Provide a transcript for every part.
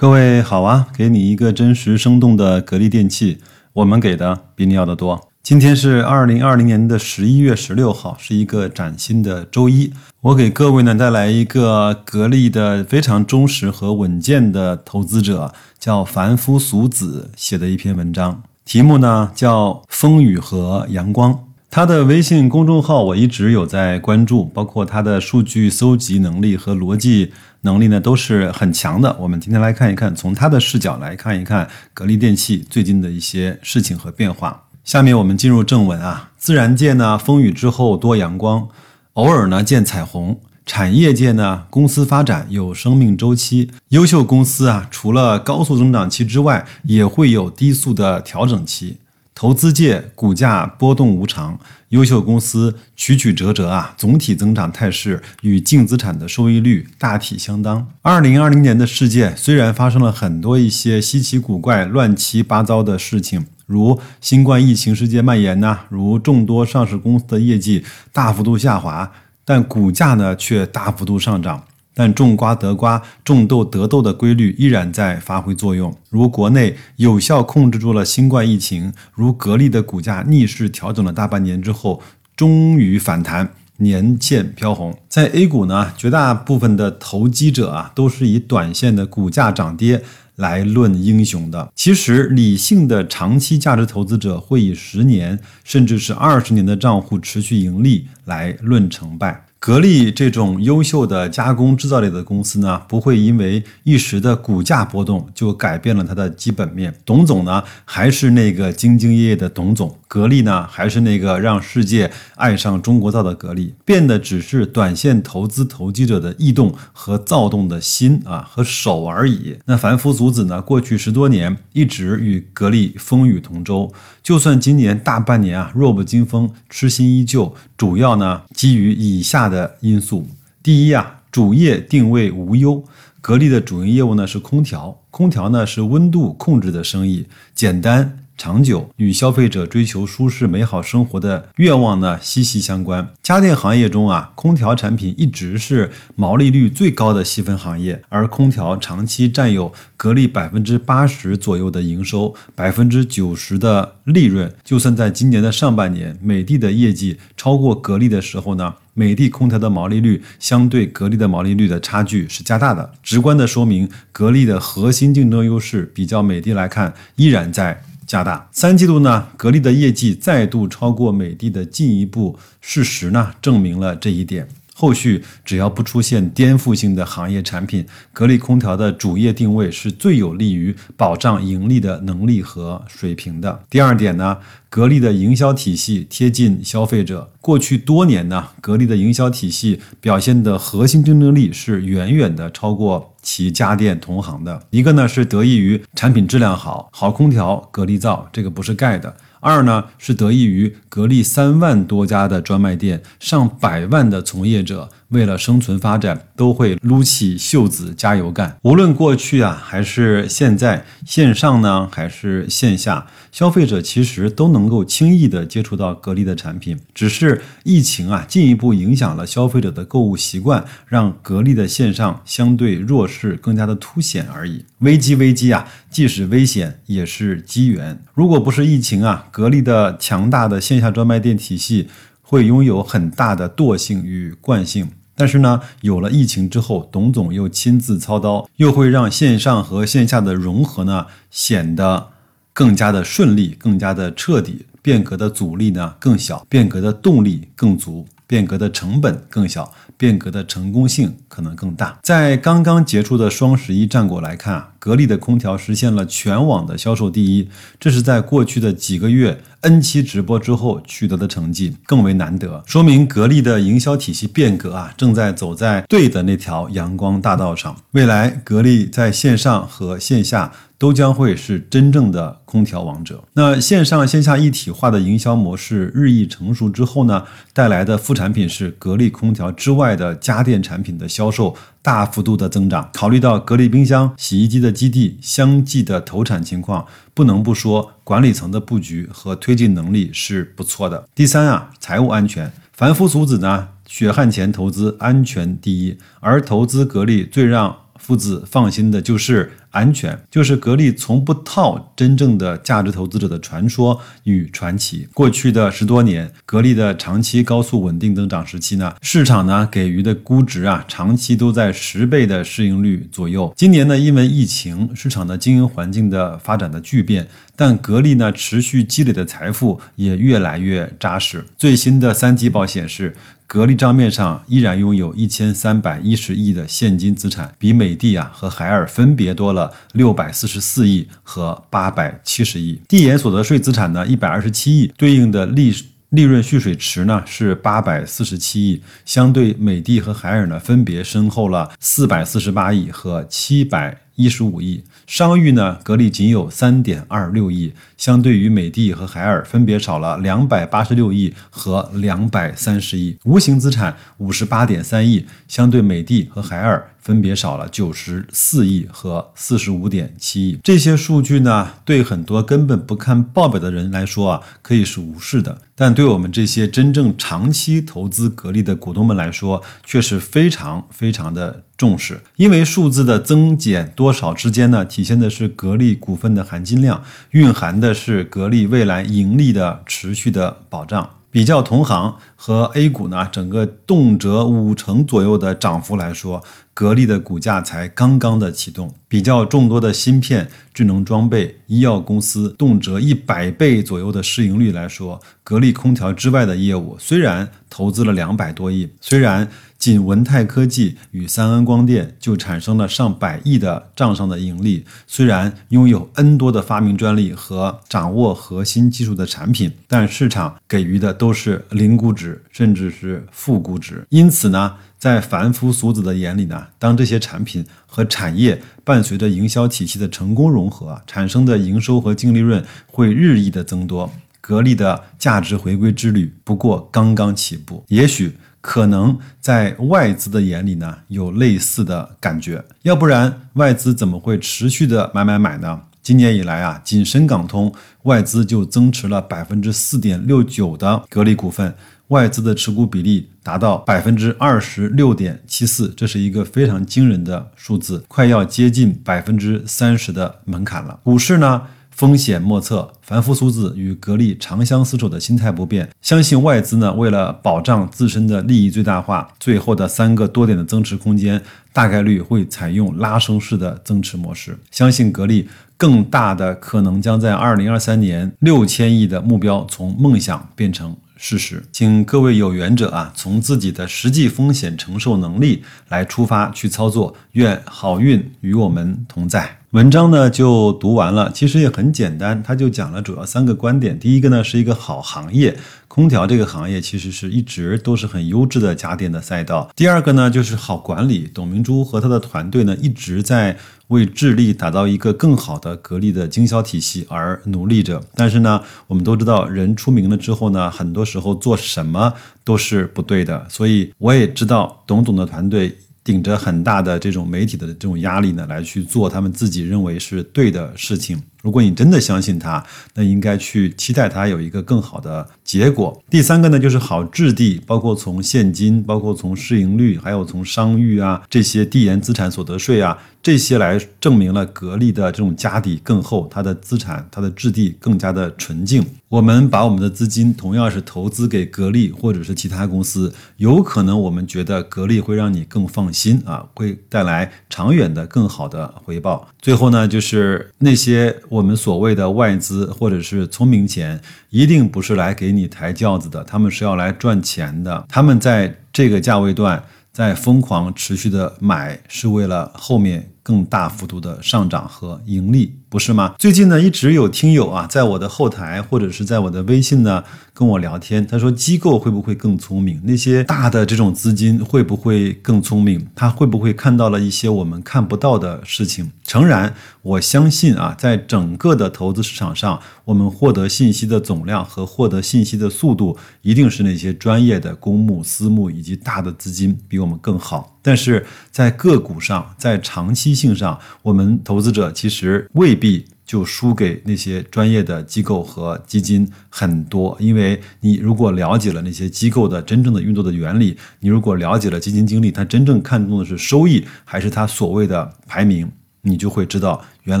各位好啊，给你一个真实生动的格力电器，我们给的比你要的多。今天是二零二零年的十一月十六号，是一个崭新的周一。我给各位呢带来一个格力的非常忠实和稳健的投资者，叫凡夫俗子写的一篇文章，题目呢叫风雨和阳光。他的微信公众号我一直有在关注，包括他的数据搜集能力和逻辑能力呢都是很强的。我们今天来看一看，从他的视角来看一看格力电器最近的一些事情和变化。下面我们进入正文啊，自然界呢风雨之后多阳光，偶尔呢见彩虹。产业界呢公司发展有生命周期，优秀公司啊除了高速增长期之外，也会有低速的调整期。投资界股价波动无常，优秀公司曲曲折折啊，总体增长态势与净资产的收益率大体相当。二零二零年的世界虽然发生了很多一些稀奇古怪、乱七八糟的事情，如新冠疫情世界蔓延呐，如众多上市公司的业绩大幅度下滑，但股价呢却大幅度上涨。但种瓜得瓜，种豆得豆的规律依然在发挥作用。如国内有效控制住了新冠疫情，如格力的股价逆势调整了大半年之后，终于反弹，年线飘红。在 A 股呢，绝大部分的投机者啊，都是以短线的股价涨跌来论英雄的。其实，理性的长期价值投资者会以十年甚至是二十年的账户持续盈利来论成败。格力这种优秀的加工制造类的公司呢，不会因为一时的股价波动就改变了它的基本面。董总呢，还是那个兢兢业业的董总；格力呢，还是那个让世界爱上中国造的格力。变的只是短线投资投机者的异动和躁动的心啊和手而已。那凡夫俗子呢，过去十多年一直与格力风雨同舟，就算今年大半年啊弱不禁风，痴心依旧，主要呢基于以下。的因素，第一啊，主业定位无忧。格力的主营业务呢是空调，空调呢是温度控制的生意，简单。长久与消费者追求舒适美好生活的愿望呢息息相关。家电行业中啊，空调产品一直是毛利率最高的细分行业，而空调长期占有格力百分之八十左右的营收，百分之九十的利润。就算在今年的上半年，美的的业绩超过格力的时候呢，美的空调的毛利率相对格力的毛利率的差距是加大的，直观的说明格力的核心竞争优势比较美的来看依然在。加大三季度呢，格力的业绩再度超过美的的进一步事实呢，证明了这一点。后续只要不出现颠覆性的行业产品，格力空调的主业定位是最有利于保障盈利的能力和水平的。第二点呢，格力的营销体系贴近消费者。过去多年呢，格力的营销体系表现的核心竞争力是远远的超过其家电同行的。一个呢是得益于产品质量好，好空调格力造，这个不是盖的。二呢是得益于格力三万多家的专卖店，上百万的从业者。为了生存发展，都会撸起袖子加油干。无论过去啊，还是现在，线上呢，还是线下，消费者其实都能够轻易的接触到格力的产品。只是疫情啊，进一步影响了消费者的购物习惯，让格力的线上相对弱势更加的凸显而已。危机危机啊，既是危险，也是机缘。如果不是疫情啊，格力的强大的线下专卖店体系会拥有很大的惰性与惯性。但是呢，有了疫情之后，董总又亲自操刀，又会让线上和线下的融合呢显得更加的顺利，更加的彻底，变革的阻力呢更小，变革的动力更足。变革的成本更小，变革的成功性可能更大。在刚刚结束的双十一战果来看啊，格力的空调实现了全网的销售第一，这是在过去的几个月 N 期直播之后取得的成绩，更为难得，说明格力的营销体系变革啊，正在走在对的那条阳光大道上。未来，格力在线上和线下。都将会是真正的空调王者。那线上线下一体化的营销模式日益成熟之后呢，带来的副产品是格力空调之外的家电产品的销售大幅度的增长。考虑到格力冰箱、洗衣机的基地相继的投产情况，不能不说管理层的布局和推进能力是不错的。第三啊，财务安全，凡夫俗子呢，血汗钱投资安全第一，而投资格力最让。父子放心的就是安全，就是格力从不套真正的价值投资者的传说与传奇。过去的十多年，格力的长期高速稳定增长时期呢，市场呢给予的估值啊，长期都在十倍的市盈率左右。今年呢，因为疫情，市场的经营环境的发展的巨变，但格力呢持续积累的财富也越来越扎实。最新的三季报显示。格力账面上依然拥有一千三百一十亿的现金资产，比美的啊和海尔分别多了六百四十四亿和八百七十亿。递延所得税资产呢一百二十七亿，对应的利利润蓄水池呢是八百四十七亿，相对美的和海尔呢分别身后了四百四十八亿和七百。一十五亿，商誉呢？格力仅有三点二六亿，相对于美的和海尔分别少了两百八十六亿和两百三十亿。无形资产五十八点三亿，相对美的和海尔分别少了九十四亿和四十五点七亿。这些数据呢，对很多根本不看报表的人来说啊，可以是无视的；但对我们这些真正长期投资格力的股东们来说，却是非常非常的。重视，因为数字的增减多少之间呢，体现的是格力股份的含金量，蕴含的是格力未来盈利的持续的保障。比较同行和 A 股呢，整个动辄五成左右的涨幅来说，格力的股价才刚刚的启动。比较众多的芯片、智能装备、医药公司动辄一百倍左右的市盈率来说，格力空调之外的业务虽然投资了两百多亿，虽然。仅文泰科技与三安光电就产生了上百亿的账上的盈利。虽然拥有 N 多的发明专利和掌握核心技术的产品，但市场给予的都是零估值，甚至是负估值。因此呢，在凡夫俗子的眼里呢，当这些产品和产业伴随着营销体系的成功融合，产生的营收和净利润会日益的增多。格力的价值回归之旅不过刚刚起步，也许。可能在外资的眼里呢，有类似的感觉，要不然外资怎么会持续的买买买呢？今年以来啊，仅深港通外资就增持了百分之四点六九的格力股份，外资的持股比例达到百分之二十六点七四，这是一个非常惊人的数字，快要接近百分之三十的门槛了。股市呢？风险莫测，凡夫俗子与格力长相厮守的心态不变。相信外资呢，为了保障自身的利益最大化，最后的三个多点的增持空间，大概率会采用拉升式的增持模式。相信格力更大的可能将在二零二三年六千亿的目标从梦想变成事实。请各位有缘者啊，从自己的实际风险承受能力来出发去操作。愿好运与我们同在。文章呢就读完了，其实也很简单，他就讲了主要三个观点。第一个呢是一个好行业，空调这个行业其实是一直都是很优质的家电的赛道。第二个呢就是好管理，董明珠和他的团队呢一直在为致力打造一个更好的格力的经销体系而努力着。但是呢，我们都知道人出名了之后呢，很多时候做什么都是不对的。所以我也知道董总的团队。顶着很大的这种媒体的这种压力呢，来去做他们自己认为是对的事情。如果你真的相信它，那应该去期待它有一个更好的结果。第三个呢，就是好质地，包括从现金，包括从市盈率，还有从商誉啊这些递延资产所得税啊这些来证明了格力的这种家底更厚，它的资产它的质地更加的纯净。我们把我们的资金同样是投资给格力或者是其他公司，有可能我们觉得格力会让你更放心啊，会带来长远的更好的回报。最后呢，就是那些。我们所谓的外资或者是聪明钱，一定不是来给你抬轿子的，他们是要来赚钱的。他们在这个价位段在疯狂持续的买，是为了后面更大幅度的上涨和盈利。不是吗？最近呢，一直有听友啊，在我的后台或者是在我的微信呢跟我聊天。他说，机构会不会更聪明？那些大的这种资金会不会更聪明？他会不会看到了一些我们看不到的事情？诚然，我相信啊，在整个的投资市场上，我们获得信息的总量和获得信息的速度，一定是那些专业的公募、私募以及大的资金比我们更好。但是在个股上，在长期性上，我们投资者其实未。必就输给那些专业的机构和基金很多。因为你如果了解了那些机构的真正的运作的原理，你如果了解了基金经理他真正看重的是收益，还是他所谓的排名，你就会知道，原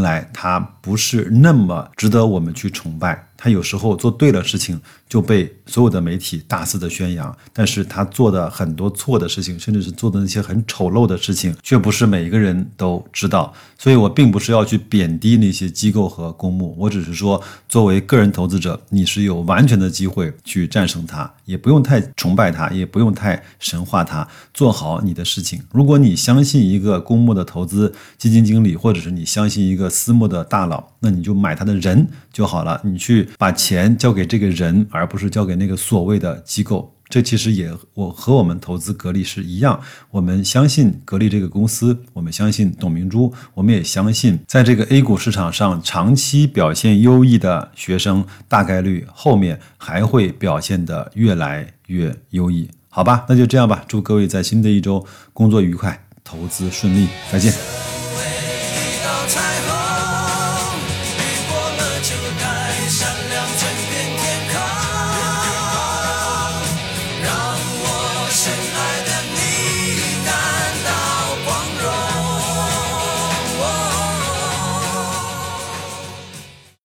来他不是那么值得我们去崇拜。他有时候做对了事情就被所有的媒体大肆的宣扬，但是他做的很多错的事情，甚至是做的那些很丑陋的事情，却不是每一个人都知道。所以我并不是要去贬低那些机构和公募，我只是说，作为个人投资者，你是有完全的机会去战胜它，也不用太崇拜它，也不用太神化它，做好你的事情。如果你相信一个公募的投资基金经理，或者是你相信一个私募的大佬，那你就买他的人就好了，你去。把钱交给这个人，而不是交给那个所谓的机构。这其实也我和我们投资格力是一样，我们相信格力这个公司，我们相信董明珠，我们也相信在这个 A 股市场上长期表现优异的学生，大概率后面还会表现得越来越优异。好吧，那就这样吧。祝各位在新的一周工作愉快，投资顺利，再见。time.